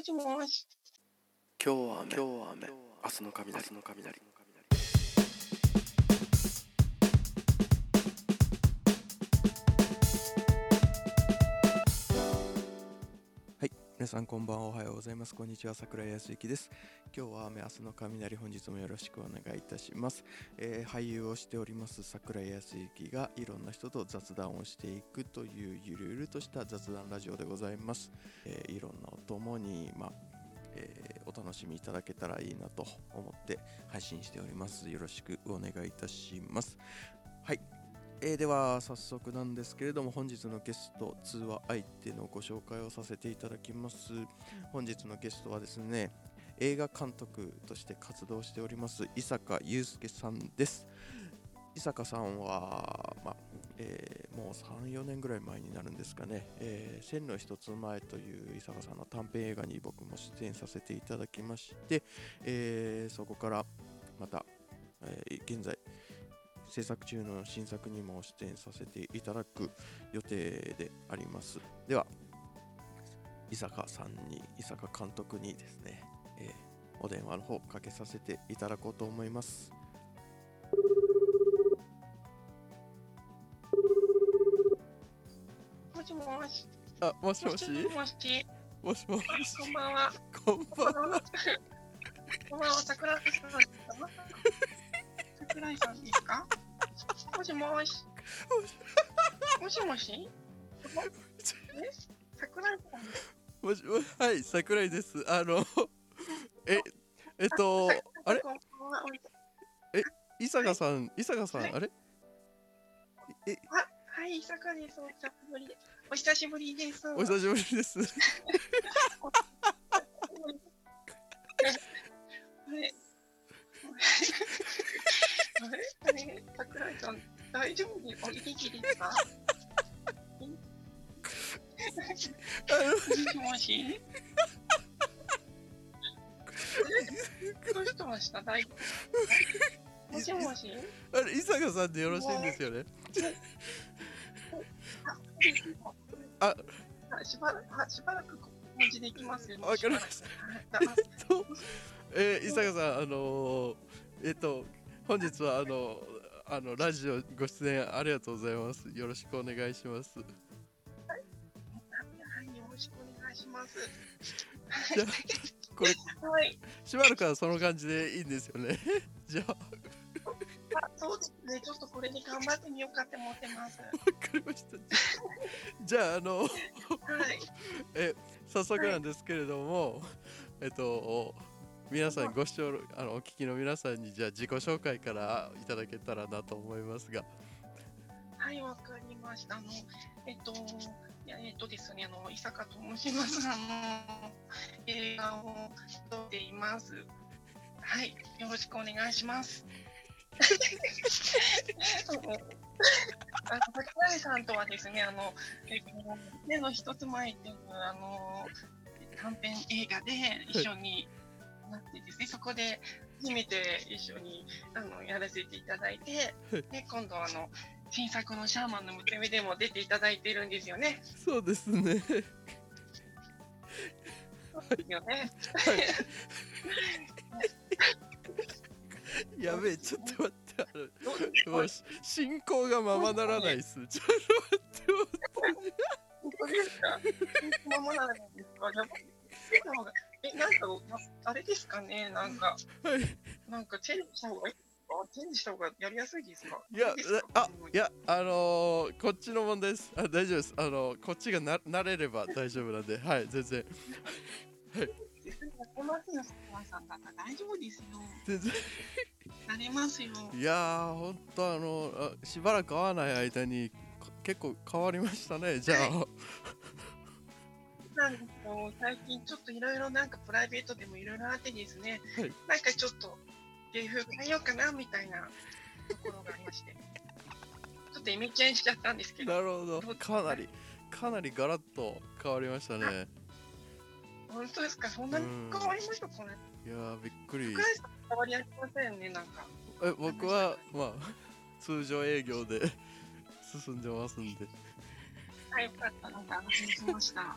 もしもし。今日は雨。今日は雨。明日の雷。明日の雷さんこんばんはおはようございます。こんにちは、桜井康之です。今日は雨明日の雷、本日もよろしくお願いいたします。えー俳優をしております桜井康之がいろんな人と雑談をしていくというゆるゆるとした雑談ラジオでございます。えーいろんなお供に、まあえーお楽しみいただけたらいいなと思って配信しております。よろしくお願いいたします。はい、えーでは早速なんですけれども本日のゲスト通話相手のご紹介をさせていただきます。本日のゲストはですね映画監督として活動しております伊坂祐介さんです。伊坂さんは、まあえーもう34年ぐらい前になるんですかね「えー千の一つ前」という伊坂さんの短編映画に僕も出演させていただきまして、えーそこからまた、え現在制作中の新作にも出演させていただく予定でありますでは伊坂さんに伊坂監督にですね、えーお電話の方かけさせていただこうと思いますもしもし。あもしもし？もしもし。もしもし？こんばんは。こんばんはこんばんは、桜井さんですか。桜井さんですか？もしもし？もしもし？え？桜井さん。もしもし？はい桜井ですあのええっとあれ？こんばんは。伊坂さん伊坂さんはいあれ？えはい、伊坂です。お久しぶりです。お久しぶりです。お久しぶりです れ桜井さん、大丈夫？ですお元気ですか？もしもしえどうしました？大もしもし？あれ伊坂さんでよろしいんですよね？ああしばらく、あしばらく文字できますよ。わかりました。えっと、えー、伊坂さん、あのーえっと、本日はあのあのラジオご出演ありがとうございます。よろしくお願いします。はい、よろしくお願いします。じゃあこれはい、しばらくはその感じでいいんですよね。じゃあ、わあ、そうですね。ちょっとこれで頑張ってみようかって思ってます。かりました。じゃあ、あの、はい、え早速なんですけれども、えっと、皆さんご視聴あのお聞きの皆さんにじゃあ自己紹介からいただけたらなと思いますが、はい、わかりました。あの、えっと、いや、えっとですね、あの、伊坂と申します。あの、映画を撮っています。はい、よろしくお願いします。あの桜井さんとはですね、あの、えっと、目の一つ前っていう、あの、短編映画で一緒になってですね、そこで初めて一緒にあのやらせていただいて、で今度あの、新作のシャーマンの娘でも出ていただいてるんですよね。そうですね。そうですよね。やべえ、ちょっと待って、あのもうし進行がままならないっす。ちょっと待って。本当ですか？まもならないですえ、なんか、まあれですかね？なんか、はい。なんかチェンジした方がいいチェンジした方がやりやすいですか？いやいいあ、いや、あのー、こっちの問題です。あ、大丈夫です。あのこっちがな慣れれば大丈夫なんで、はい、全然。この日の桜井さんだったら大丈夫ですよ。全然。なれますよ。いやー、ほんと、あのあ、しばらく会わない間に、か結構変わりましたね。じゃあ、最近ちょっといろいろなんかプライベートでもいろいろあってですね、はいなんかちょっと芸風変えようかなみたいなところがありまして、ちょっとイメチェンしちゃったんですけど、なるほど。か？なり、かなりガラッと変わりましたね。本当ですか？そんなに変わりましたかね？いやー、びっくり。変わりありませんね、なんか。え僕は、まあ、通常営業で進んでますんで。はい、よかった。なんか安心しました。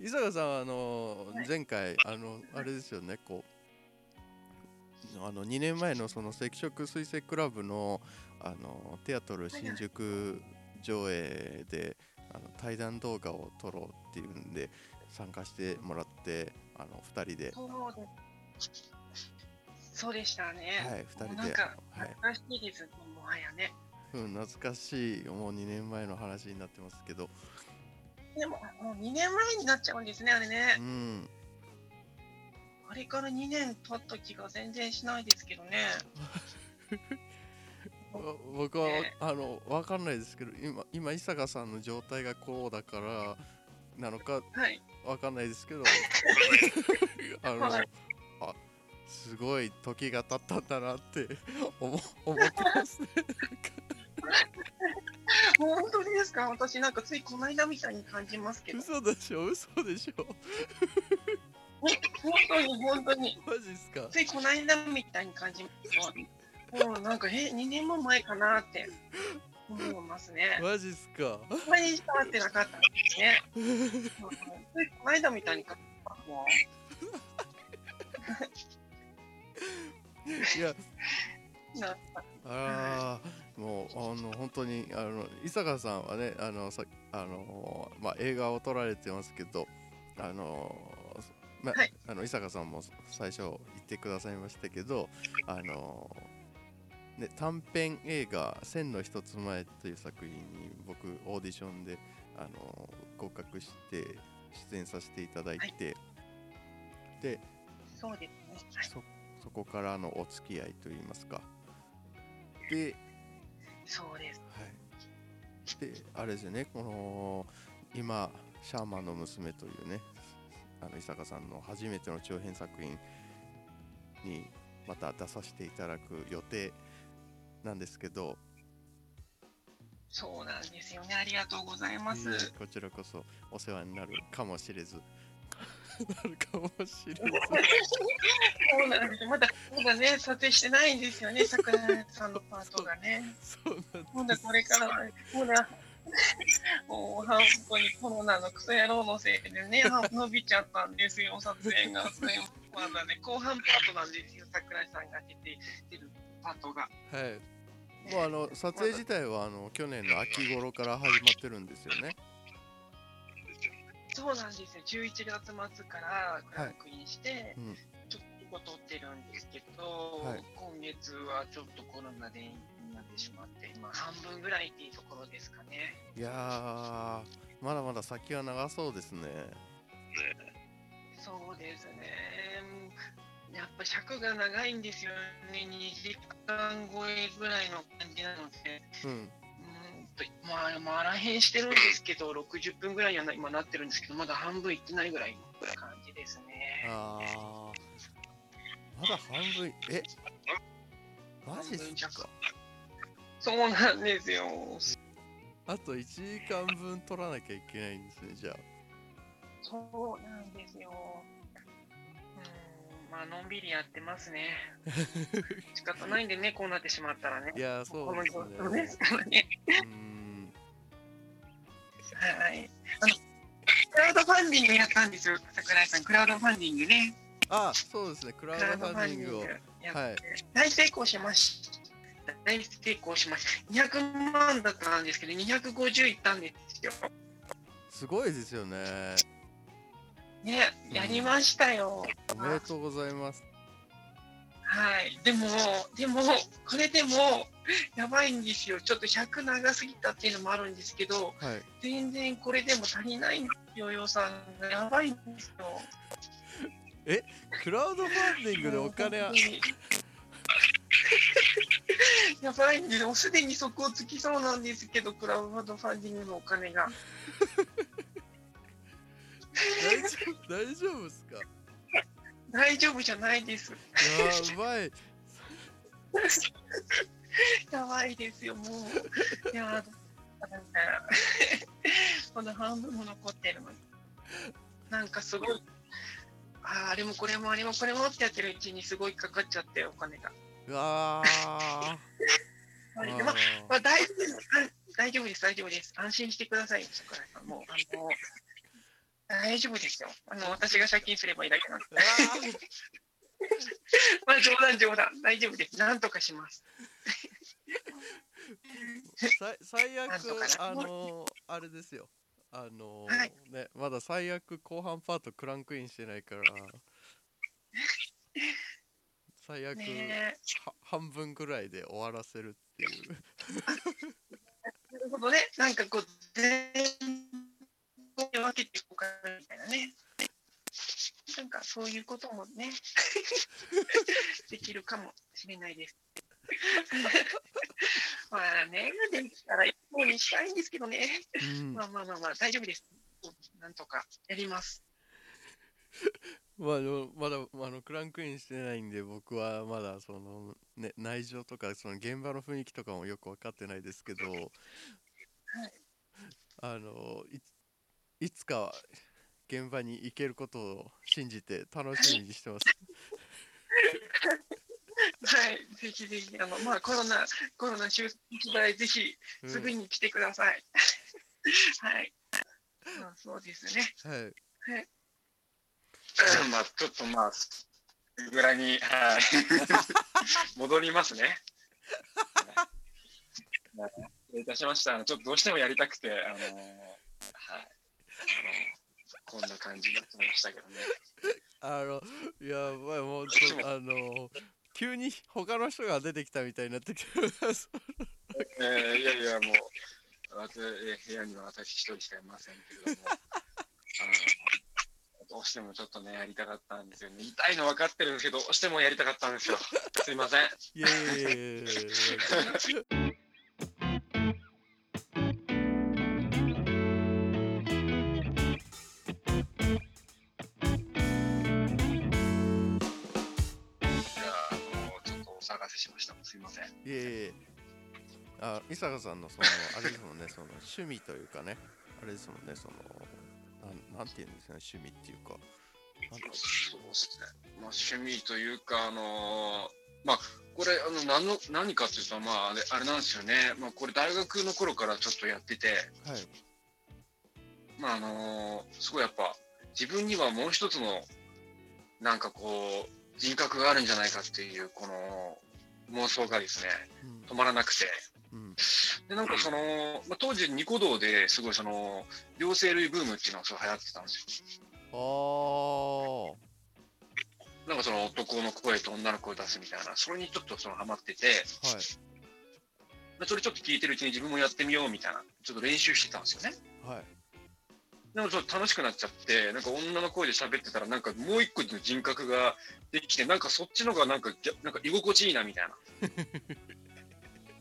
伊坂さんはあのはい。前回あのあれですよねこうあの2年前のその赤色水星クラブのあのテアトル新宿上映であの対談動画を撮ろうっていうんで参加してもらってあの2人で。そうでしたね。はい2人で。はい。懐かしいです、もはやね。うん懐かしい。もう2年前の話になってますけどでも、もう2年前になっちゃうんですね、あれねう。んあれから2年経った気が全然しないですけどね。わ 僕は、ねあの分かんないですけど今今伊坂さんの状態がこうだからなのかはい。分かんないですけど あの、はいあすごい時が経ったんだなって思思ってますね 本当ですか？私なんかついこの間みたいに感じますけど。嘘でしょ？嘘でしょ？本当に本当に。マジっすか？ついこの間みたいに感じます。もうなんか、え、2年も前かなって思いますね。マジっすか？あんまり伝わってなかったんですね。うんついこの間みたいに感じますもん。いや なあーもうあの本当にあの伊坂さんはねあのさあの、まあ、映画を撮られてますけどあの、まはい。あの伊坂さんも最初言ってくださいましたけどあの、ね、短編映画「千の一つ前」という作品に僕オーディションであの合格して出演させていただいて、でそうですね。はい。そそこからのお付き合いといいますか。でそうです。はい、であれですよねこの今「シャーマンの娘」というねあの伊坂さんの初めての長編作品にまた出させていただく予定なんですけど、そうなんですよね。ありがとうございます。えーこちらこそお世話になるかもしれずなるかもしれずそうなんです。まだ、まだね、撮影してないんですよね。桜井さんのパートがね。そうなんまだこれから、まだ、もう半分にコロナのクソ野郎のせいでね、は伸びちゃったんですよ、撮影が。それまだね、後半パートなんですよ、桜井さんが出て出るパートが。はいもうあの撮影自体はあの去年の秋頃から始まってるんですよねそうなんですよ、11月末からクランクインして、うん。ちょっと撮ってるんですけど、はい。今月はちょっとコロナでになってしまって、今半分ぐらいっていうところですかね。いやーまだまだ先は長そうですね。そうですね。やっぱ尺が長いんですよね。2時間超えぐらいの感じなので、うんとまあ、まあ、あらへんしてるんですけど、60分ぐらいにはな今なってるんですけど、まだ半分いってないぐらいの感じですね。あーまだ半分え？マジっすか？そうなんですよ。あと1時間分取らなきゃいけないんですねじゃあそうなんですよ。うん、まあ、のんびりやってますね。仕方ないんでね、こうなってしまったらねい。やーそうですねですからね。はい。あの、クラウドファンディングやったんですよ、桜井さん。クラウドファンディングね。あそうですねクラウドファンディングをはい大成功しました。大成功しました。200万だったんですけど、250いったんですよ。すごいですよねね、やりましたよ。おめでとうございますはい。でも、でも、これでも、やばいんですよ。ちょっと100長すぎたっていうのもあるんですけど、はい全然これでも足りないんですよ、予算が。やばいんですよ。クラウドファンディングでお金は？やばいんですよ。すでに底をつきそうなんですけど、クラウドファンディングのお金が。大丈夫ですか？大丈夫じゃないです。やばい やばいですよ、もう。いや、この半分も残ってるのに。なんかすごい、あーあれもこれもあれもこれもってやってるうちにすごいかかっちゃって、お金が。うわあ、まあ。大丈夫です、大丈夫です。安心してください、桜井さん。もう、あの、大丈夫ですよ。あの、私が借金すればいいだけなんで。まあ、冗談、冗談。大丈夫です。なんとかします。さ最悪あのあれですよあのはいねまだ最悪後半パートクランクインしてないから最悪、半分ぐらいで終わらせるっていうなるほどね。なんかこう、全部に分けていこうかなみたいなね。なんかそういうこともね、できるかもしれないです。まあね、できたら一方にしたいんですけどね。うんまあまあまあまあ、大丈夫です。なんとかやります。まあ、まだあのクランクインしてないんで僕はまだその、ね、内情とかその現場の雰囲気とかもよく分かってないですけど、あのいいつか現場に行けることを信じて楽しみにしてます。はい、ぜひぜひ、あの、まあコロナ、コロナ収束代、ぜひうんすぐに来てください。はい。まあそうですね。はいまあちょっとまあぐに、はい、戻りますね。はい失礼いたしました。あのちょっとどうしてもやりたくて、あのはい、こんな感じになってましたけどね。あのいやまあもうちょっとあの急に他の人が出てきたみたいになってきてます。えー いやいやもう部屋には私一人しかいませんけれども、あのどうしてもちょっとねやりたかったんですよね。痛いの分かってるんですけど、どうしてもやりたかったんですよ。すいません。イエーイいやあ伊坂さんのそのあれですもんね その趣味というかねあれですもんねそのなんなんていうんですかね趣味っていうかそうですね。まあ趣味というかあのまあこれあの何の何かっていうとまああれあれなんですよね。まあこれ大学の頃からちょっとやってて、うはいまああのすごいやっぱ自分にはもう一つのなんかこう人格があるんじゃないかっていうこの妄想がですね止まらなくて。うんうんでなんかその、まあ、当時ニコ動ですごいその両生類ブームっていうのがすごい流行ってたんですよ。あなんかその男の声と女の声を出すみたいな、それにちょっとそのハマってて、あはいまあそれちょっと聞いてるうちに自分もやってみようみたいな、ちょっと練習してたんですよね。はいでもちょっと楽しくなっちゃって、なんか女の声で喋ってたら、なんかもう一個の人格ができて、なんかそっちの方がなんかなんか居心地いいなみたいな。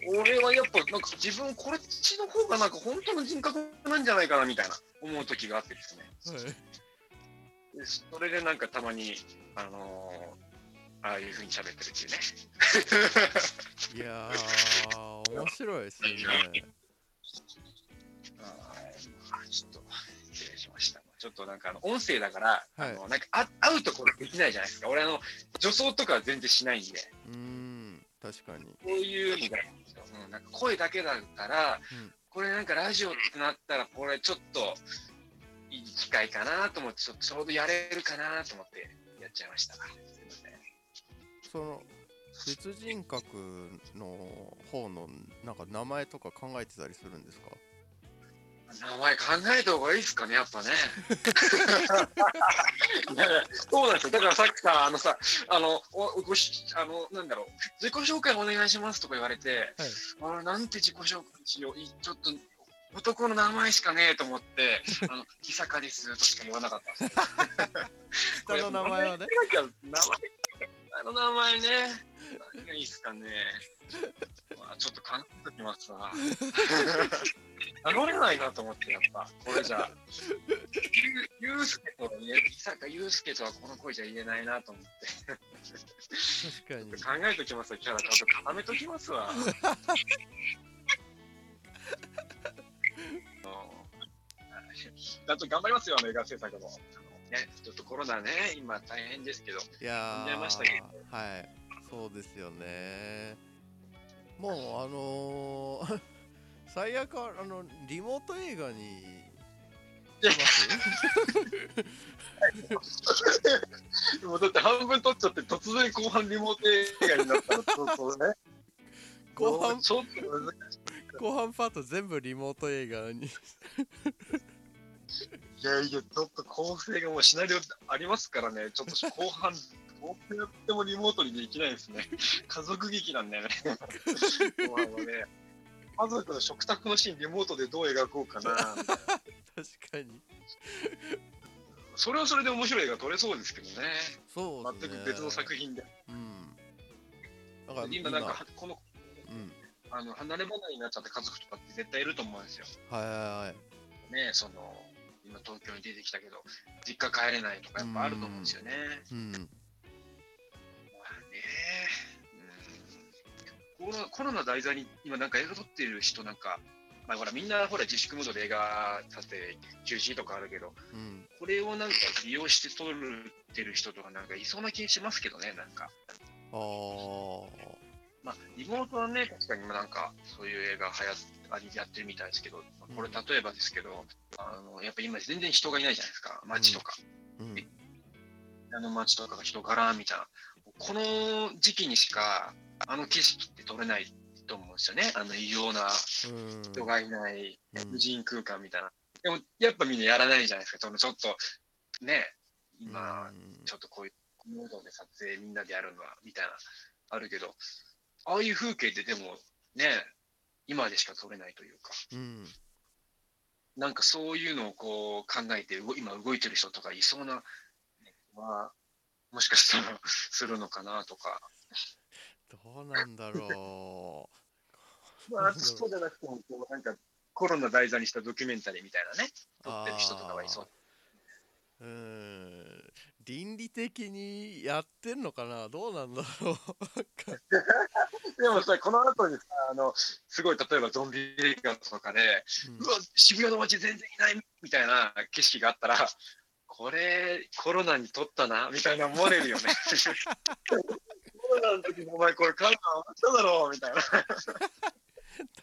俺はやっぱなんか自分こっちの方がなんか本当の人格なんじゃないかなみたいな思う時があってですね。はいでそれでなんかたまに、あのーああいう風に喋ってるっていうね。いやー面白いですねあーちょっと失礼しました。ちょっとなんかあの音声だから、はいあのなんかあ会うところできないじゃないですか。俺あの女装とかは全然しないんで、うーん確かに。こういうのが、うん、なんか声だけだったら、うん。これなんかラジオってなったらこれちょっといい機会かなと思ってちょちょうどやれるかなと思ってやっちゃいました。その別人格の方のなんか名前とか考えてたりするんですか？名前考えた方がいいですかね、やっぱね。そうなんですよ。だからさっきさ、あのさ、あの、おごし、あの、なんだろう、自己紹介お願いしますとか言われて、はいあれ、なんて自己紹介しよう、いちょっと、男の名前しかねえと思って、あの、木坂ですとしか言わなかった。下の名前はね名前、あの名前ね、何がいいですかね。まあ、ちょっと考えときますわ。名乗れないなと思って、やっぱ、これじゃ。ゆゆうすけとは言え、伊坂ゆうすけとはこの声じゃ言えないなと思って。確かに考えときますよ、キャラちゃんと固めときますわ。だと頑張りますよ、映画制作も。あのね、ちょっとコロナね、今大変ですけど、いや読んじゃいましたけーはいそうですよね。もうあのー 最悪はあのリモート映画に もうだって半分撮っちゃって突然後半リモート映画になったら ちょっとね。後半ちょっと後半パート全部リモート映画に。いいやいやちょっと構成がもうシナリオありますからね。ちょっと後半どうやってもリモートにできないですね。家族劇なんだよね。後半はね。家族の食卓のシーンリモートでどう描こうかな。確かに。それはそれで面白い映画撮れそうですけどね。そうですね。全く別の作品で。うん。だから今なんかこのうん。あの離れ離れになっちゃった家族とかって絶対いると思うんですよ。はいはいはい。ねその今東京に出てきたけど実家帰れないとかやっぱあると思うんですよね。うん。うんコロナコロナ題材に今なんか映画撮ってる人なんか、まあ、ほらみんなほら自粛ムードで映画撮影中止とかあるけどうんこれをなんか利用して撮ってる人とかなんかいそうな気しますけどねなんか。あーまあ、リモートはね、確かになんか、そういう映画はやありやってるみたいですけど、これ例えばですけど、あのやっぱ今全然人がいないじゃないですか、街とか。うんあの街とかが人柄みたいな。この時期にしか、あの景色って撮れないと思うんですよね。あの異様なうん人がいないうん無人空間みたいな。でも、やっぱみんなやらないじゃないですか。そのちょっと、ね、今、うんちょっとこういうモードで撮影みんなでやるのは、みたいな、あるけど、ああいう風景ってでも、ね、今でしか撮れないというか、うんなんかそういうのをこう考えて動、今動いてる人とかいそうな、は、もしかしたらするのかなとか。どうなんだろまあ、そうじゃなくても、こうなんかコロナ題材にしたドキュメンタリーみたいなね、う撮ってる人とかはいそう。うん。倫理的にやってんのかな？どうなんだろう。でもさ、この後にさ、あの、すごい、例えばゾンビ映画とかで、うん。うわ、渋谷の街全然いないみたいな景色があったら、これ、コロナに撮ったな、みたいな思われるよね。コロナの時にお前これカメラ回っただろうみたいな。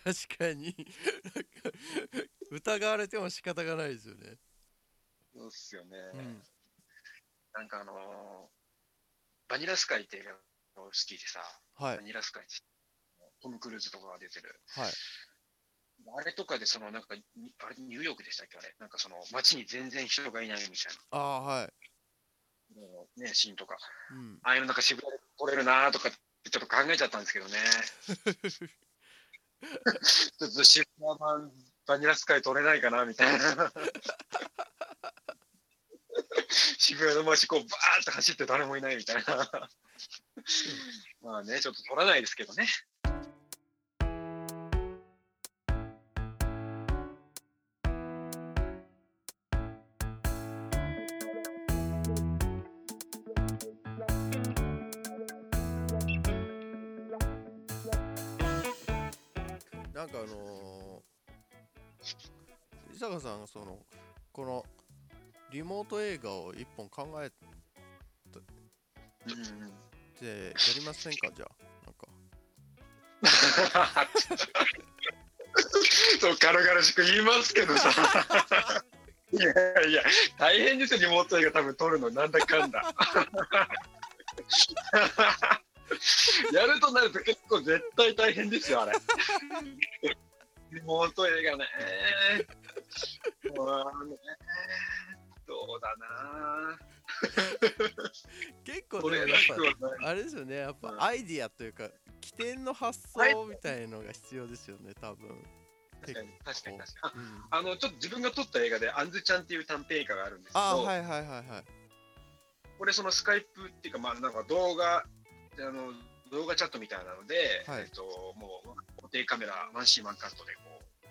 確かに疑われても仕方がないですよね、そうっすよね。うんなんかあのーバニラスカイって映画が好きでさ、はいバニラスカイトム・クルーズとかが出てる。はいあれとかで、そのなんか、にあれニューヨークでしたっけあれ。なんかその街に全然人がいないみたいああはい、な、もうね、シーンとか。うん、ああいうのなんか渋谷で撮れるなとかってちょっと考えちゃったんですけどね。ちょっと渋谷版バニラスカイ撮れないかなみたいな。渋谷の街こうバーって走って誰もいないみたいな。まあね、ちょっと撮らないですけどね。リモート映画を一本考えてやりませんか？じゃあなんか そう軽々しく言いますけどさ。いやいや、大変ですよ、リモート映画多分撮るの、なんだかんだ。やるとなると結構絶対大変ですよ、あれ。リモート映画ね。もうねだな。結構これでもやっ。ぱあれですよね。やっぱうん。アイディアというか起点の発想みたいのが必要ですよね多分。確かに、確かに、確かに。うん。あの、ちょっと自分が撮った映画で、アンズちゃんっていう短編映画があるんですけど、ああはいはいはいはい。これそのスカイプっていうか、まあなんか動画、あの動画チャットみたいなので、はい。えっと、もう固定カメラ、ワンシーンワンカットで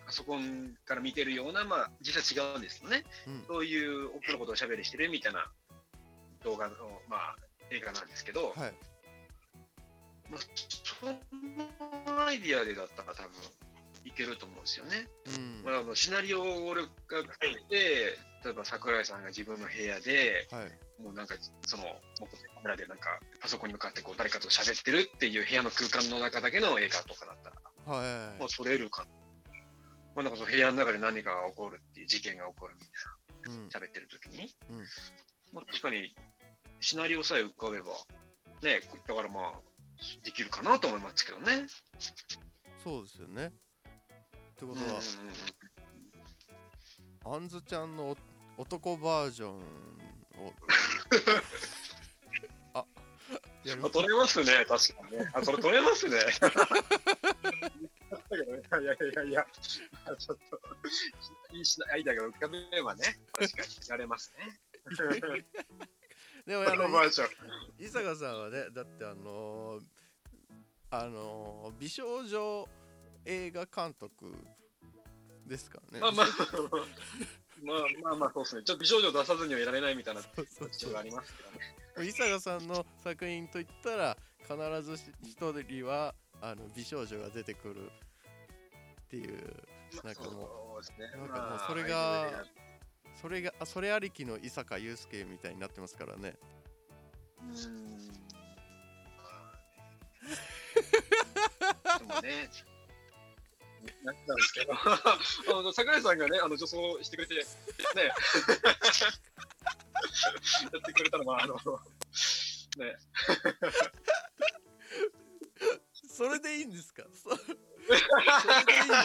パソコンから見てるような、まあ実際違うんですよね。うんそういう奥のことをおしゃべりしてるみたいな動画の、まあ映画なんですけど、はいまあ、そのアイディアでだったら多分いけると思うんですよね。うんまあ、あのシナリオを俺が書いて、例えば桜井さんが自分の部屋で、はいもうなんか、その、もうカメラでなんか、パソコンに向かってこう誰かと喋ってるっていう部屋の空間の中だけの映画とかだったら、はいもう撮れるか。まあ、なんかその部屋の中で何かが起こるっていう事件が起こるみたいうん。な、喋ってる時に。うん。まあ、確かに、シナリオさえ浮かべば、ね、だからまあ、できるかなと思いますけどね。そうですよね。ってことうんうんうんは、あんずちゃんのお男バージョンを。あや取れますね、確かにね。あ、それ取れますね。いやいやいや、ちょっと、いいしアイデアが浮かべればね、確かにやれますね。でもあこの。伊坂さんはねだってあのーあのー美少女映画監督ですからねまあまあ、まあまあまあ、そうですね。ちょっと美少女を出さずにはいられないみたいな特徴がありますけどね。伊坂さんの作品といったら必ず一人はあの美少女が出てくるっていうなんかもそう。なんかもうまあそれがそれがあそれありきの伊坂祐介みたいになってますからねうーん。でもね。なんですけど、あの桜井さんがね、あの女装してくれて、ね、やってくれたのは、あの、ね、それでいいんですか？そそれでいいの？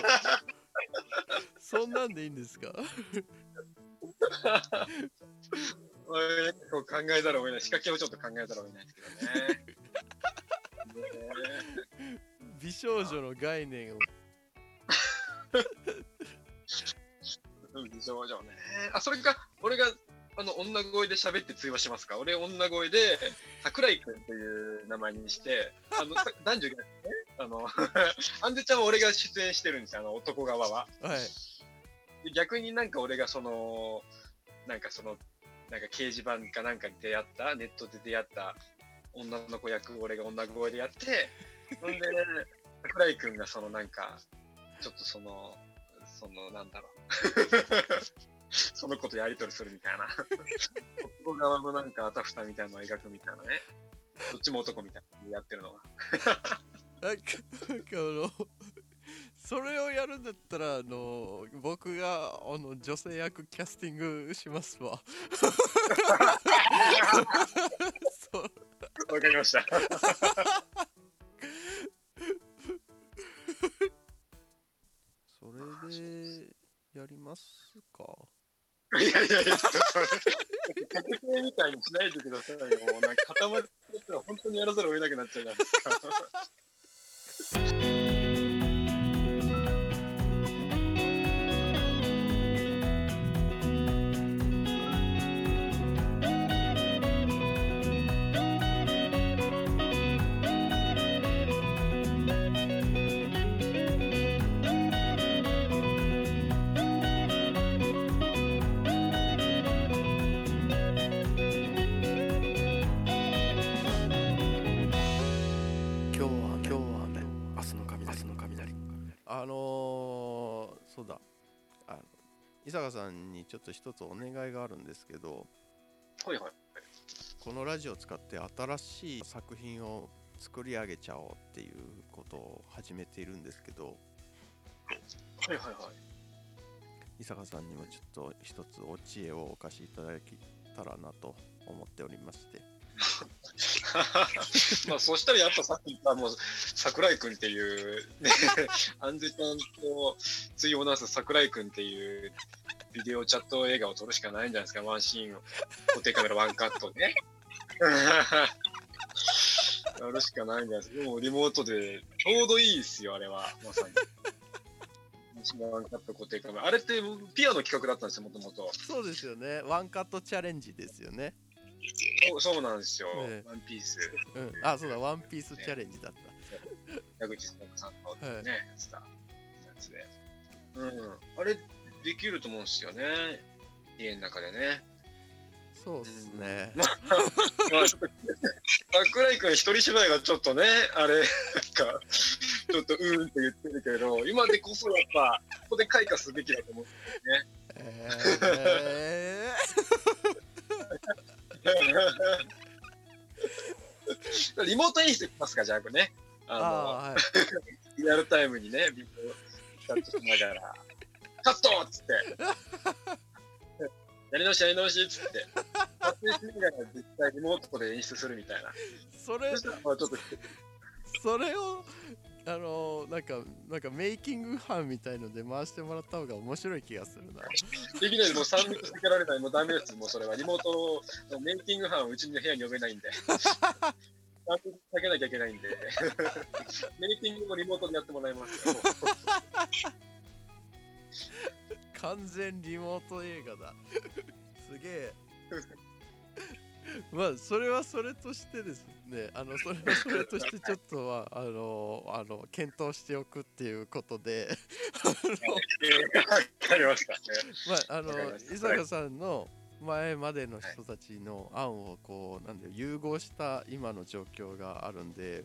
そんなんでいいんですか？考えざるを得ない、仕掛けをちょっと考えざるを得ないですけどね。ね美少女の概念をうん美少女ね。あ、それか、俺が、あの、女声で喋って通話しますか？俺、女声で、桜井くんっていう名前にして、あの、さ男女がね、あの、アンデちゃんは俺が出演してるんですよ、あの、男側は。はいで逆になんか俺がその、なんかその、なんか掲示板かなんかに出会った、ネットで出会った女の子役、俺が女声でやって、ほんで、桜井くんがそのなんか、ちょっとその、その、なんだろう。その子とやりとりするみたいな。男側のなんかあたふたみたいなのを描くみたいなね。どっちも男みたいなのやってるのが。なんかなんかあのそれをやるんだったらあの僕があの女性役キャスティングしますわわかりました。それでやりますかいやいやいや、ちょっと、確定みたいにしないでくださいよ。もうなんか固まってたら本当にやらざるを得なくなっちゃうじゃないですか。あのー、そうだあの伊坂さんにちょっと一つお願いがあるんですけどはいはい。このラジオを使って新しい作品を作り上げちゃおうっていうことを始めているんですけどはいはいはい。伊坂さんにもちょっと一つお知恵をお貸しいただけたらなと思っておりまして まあそしたらやっぱさっき言ったもう桜井くんっていうねアンジェちゃんと対をなす桜井くんっていうビデオチャット映画を撮るしかないんじゃないですかワンシーンを。固定カメラワンカットね。やるしかないんじゃないですか。でもリモートでちょうどいいですよあれは。まさに。ワンカット固定カメラ。あれってピアの企画だったんですよもともと。そうですよね。ワンカットチャレンジですよね。そうそうなんですよ、ええワンピースうんあそうだワンピースチャレンジだった矢口さんさんのはいね、やつだ。やつで。うん。あれ、できると思うんですよね。家の中でね。そうっすねまあ、ちょっと桜井君一人芝居がちょっとね、あれ、なんか、ちょっとうーんって言ってるけど、今でこそやっぱ、ここで開花すべきだと思うんえですよね。リモート演出いきますか、じゃあ、これね。ー、あの、あーはいリアルタイムにね、ビデオチャットしながら。カットっつって。やり直しやり直しっつって。撮影しながら実際リモートで演出するみたいな。それそれをあのなんかなんかメイキング班みたいので回してもらった方が面白い気がするなできないもう3密つけられない、もうダメです、もうそれは。リモートのメイキング班うちの部屋に呼べないんで。3密かけなきゃいけないんで。メイキングもリモートでやってもらいますよ。完全リモート映画だすげえ まあそれはそれとしてですねあのそれはそれとしてちょっとは あのあの検討しておくっていうことでわかりました。まああの伊坂さんの前までの人たちの案をこうなんで融合した今の状況があるんで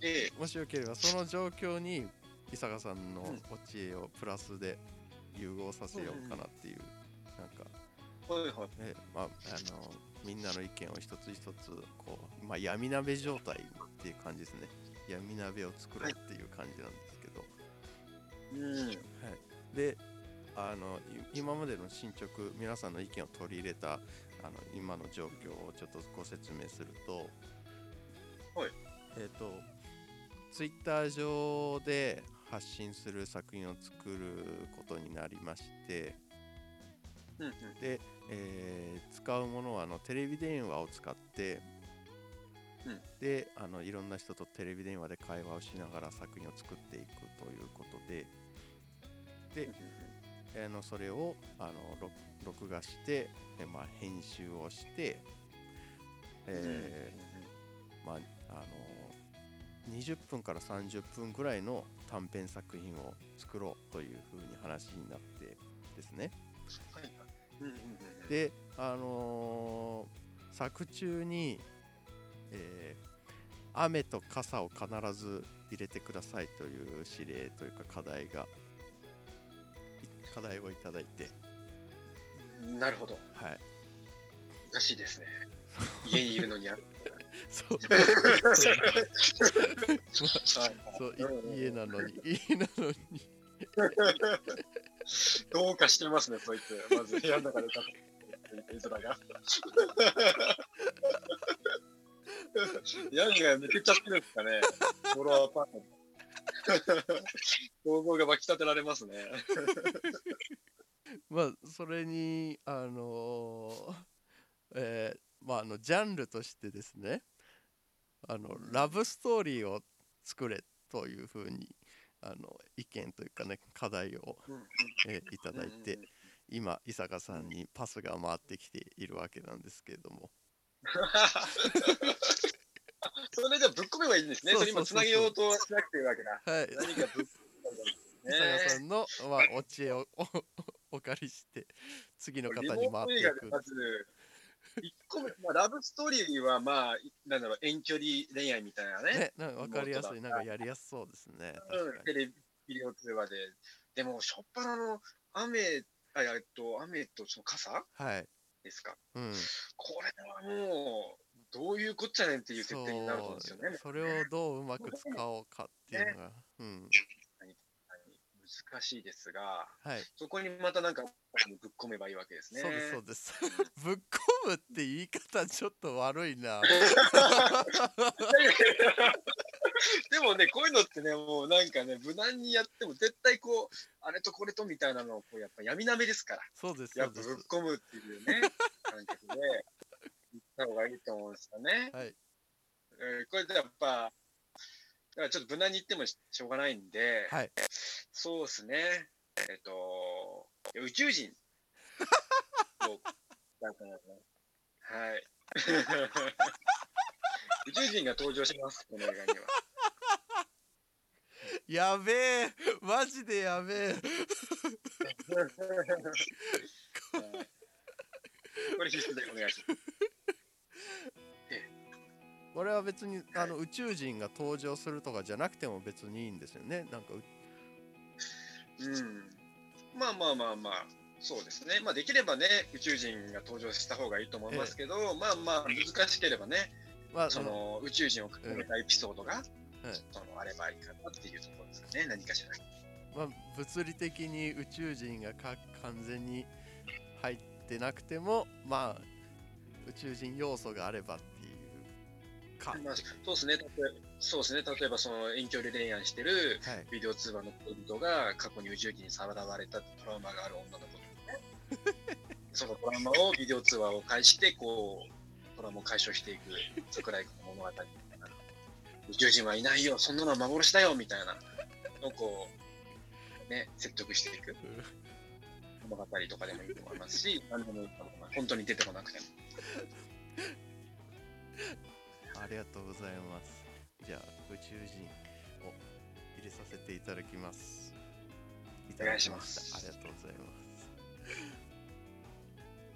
えもしよければその状況に伊坂さんのお知恵をプラスで融合させようかなっていうなんかー、はいはい。ねまあ、あのみんなの意見を一つ一つこう、まあ、闇鍋状態っていう感じですね。闇鍋を作ろうっていう感じなんですけど、うん。であのい今までの進捗皆さんの意見を取り入れたあの今の状況をちょっとご説明すると。はい。えっ、とツイッター上で発信する作品を作ることになりましてうんうん。で、えー使うものはあのテレビ電話を使って、うんであのいろんな人とテレビ電話で会話をしながら作品を作っていくということでで、あのそれをあの録録画して、えまあ、編集をして、えーまあ、あの20分から30分ぐらいの短編作品を作ろうというふうに話になってですね。はいで、あのー作中に、えー雨と傘を必ず入れてくださいという指令というか課題がい課題をいただいて、うんなるほど。はい、難しいですね。家にいるのにやる。そう。はい。そう。家なのに。家なのに どうかしてますね、そいつ。まず部屋の中で立ってる絵面が。ヤンが抜けちゃってるんですかね。フォロワーパート。想像が湧き立てられますね。まあそれにあのーえーまああのジャンルとしてですねあのラブストーリーを作れというふうにあの意見というかね課題を、えーいただいて今伊坂さんにパスが回ってきているわけなんですけれども それじゃぶっ込めばいいんですね。それ今つなげようとしなくていいわけだ。はい何かぶっ込伊坂ですね。さんの、まあ、お知恵をお お借りして次の方リに回っていく一個目、まあ、ラブストーリーはまあ、いなんだろう、遠距離恋愛みたいなね。ねなんか分かりやすいなんかやりやすそうですねうん、テレビデオ通話で。でも、しょっぱなの雨、あ、えっと、雨とその傘にはいですか？うんこれはもう、どういうこっちゃねんっていう設定になるんですよね。それをどううまく使おうかっていうのが、うん難しいですが、はい、そこにまたなんかぶっ込めばいいわけですね。そうですそうです。ぶっ込むって言い方ちょっと悪いな。でもね、こういうのってね、もうなんかね、無難にやっても絶対こう、あれとこれとみたいなのをこうやっぱ闇鍋ですから、そうですやっぱぶっ込むっていうね、感覚で、言った方がいいと思うんですよね。はい。えーこれでやっぱ、だからちょっと無難に言ってもししょうがないんで、はい。そうですね、えっ、と、宇宙人。はい。宇宙人が登場します、この映画には。やべえ。マジでやべえ。はい。これ必須でお願いします。これは別にあの宇宙人が登場するとかじゃなくても別にいいんですよねなんかううん。まあまあまあまあ、そうですね。まあできればね、宇宙人が登場した方がいいと思いますけど、まあまあ難しければね、そまああのの宇宙人を含めたエピソードが、はいそのあればいいかなっていうところですかね、何かしら。まあ、物理的に宇宙人がか完全に入ってなくてもまあ宇宙人要素があればっか、まあ、そうですね、例えそうですね、例えばその遠距離恋愛してるはい、ビデオ通話の恋人が過去に宇宙人にさらわれたトラウマがある女の子ですね。そのトラウマをビデオ通話を介して、こう、トラウマを解消していく桜井君の物語みたいな。宇宙人はいないよ、そんなのは幻だよ、みたいなのをこう、ね、説得していく物語とかでもいいと思いますし、何でもいいと思います。本当に出てこなくても。ありがとうございます。じゃあ宇宙人を入れさせていただきます。いただきました。ありがとうございます。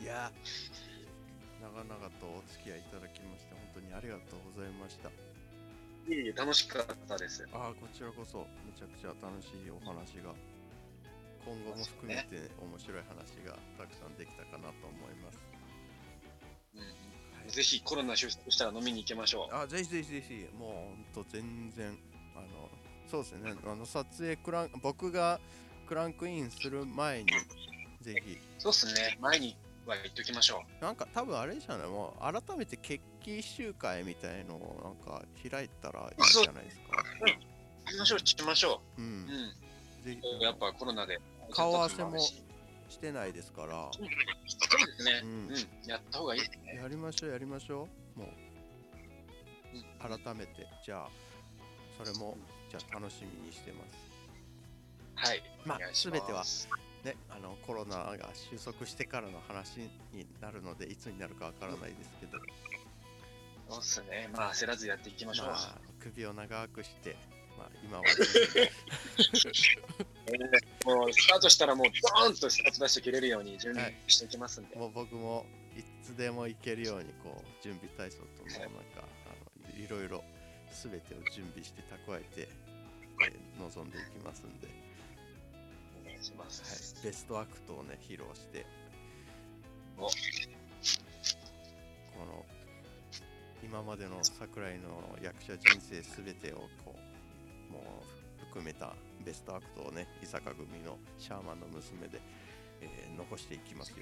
いやー長々とお付き合いいただきまして本当にありがとうございました。いえいえ、楽しかったです。ああこちらこそめちゃくちゃ楽しいお話が今後も含めて面白い話がたくさんできたかなと思います、うんはいぜひコロナ収束したら飲みに行きましょう。あぜひぜひぜひもうほんと全然あのそうですねあの撮影クラン僕がクランクインする前にぜひそうっすね。前には言っときましょなんか多分あれじゃない？もう改めて決起集会みたいのをなんか開いたらいいんじゃないですかう。行きましょう、しましょう。うんうん。ぜひやっぱコロナで。顔合わせもしてないですからですね。ううんん。やった方がいいですね。やりましょうやりましょうもううん改めてじゃあそれもじゃあ楽しみにしてますはい。まあお願いし全てはね、あのコロナが収束してからの話になるのでいつになるかわからないですけど、そうっすね。まあ焦らずやっていきましょう。まあ、首を長くして、まあ、今は もうスタートしたらもうドーンとスタート出して切れるように準備していきますんで。もう僕もいつでも行けるようにこう準備体操とのなんかあのいろいろ全てを準備して蓄えて、えー臨んでいきますんで、お願いしまはい。す。、ベストアクトをね披露して。お。この今までの桜井の役者人生すべてをこうもう含めたベストアクトをね伊坂組のシャーマンの娘で、えー残していきますよ。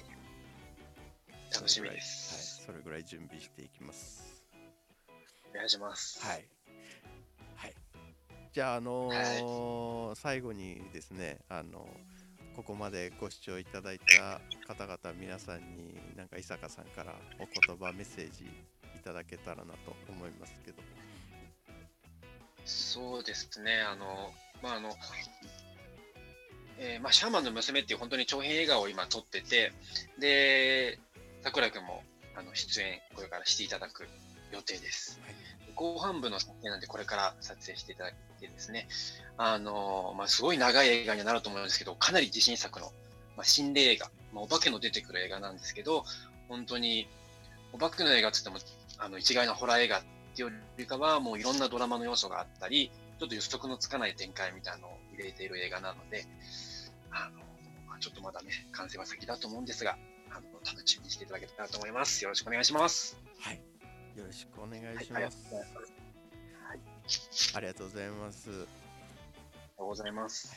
楽しみではいす。それぐらい準備していきます。お願いします。はい。はい。じゃああのー最後にですねあのここまでご視聴いただいた方々皆さんになんか伊坂さんからお言葉メッセージいただけたらなと思いますけどそうですね、あの、まあ、あの、えーまあ、シャーマンの娘っていう本当に長編映画を今撮ってて、で、桜井君もあの出演、これからしていただく予定です。はい。後半部の撮影なんで、これから撮影していただいてですね、あの、まあ、すごい長い映画にはなると思うんですけど、かなり自信作の、まあ、心霊映画、まあ、お化けの出てくる映画なんですけど、本当に、お化けの映画って言っても、あの、一概なホラー映画っていうよりかは、もういろんなドラマの要素があったり、ちょっと予測のつかない展開みたいなのを入れている映画なので、あの、まあ、ちょっとまだね、完成は先だと思うんですが、あの、楽しみにしていただけたらと思います。よろしくお願いします。はいよろしくお願いはい、します、とうござい。ありがとうございますありがとうございます。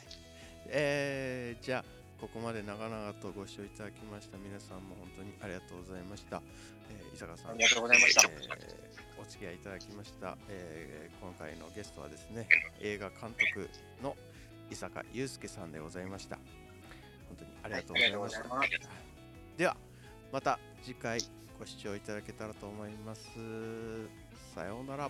えーじゃあここまで長々とご視聴いただきました。皆さんも本当にありがとうございました、えー伊坂さんありがとうございました。えーお付き合いいただきました、えー今回のゲストはですね映画監督の伊坂祐介さんでございました。本当にありがとうございました、はい。ではまた次回ご視聴いただけたらと思います。さようなら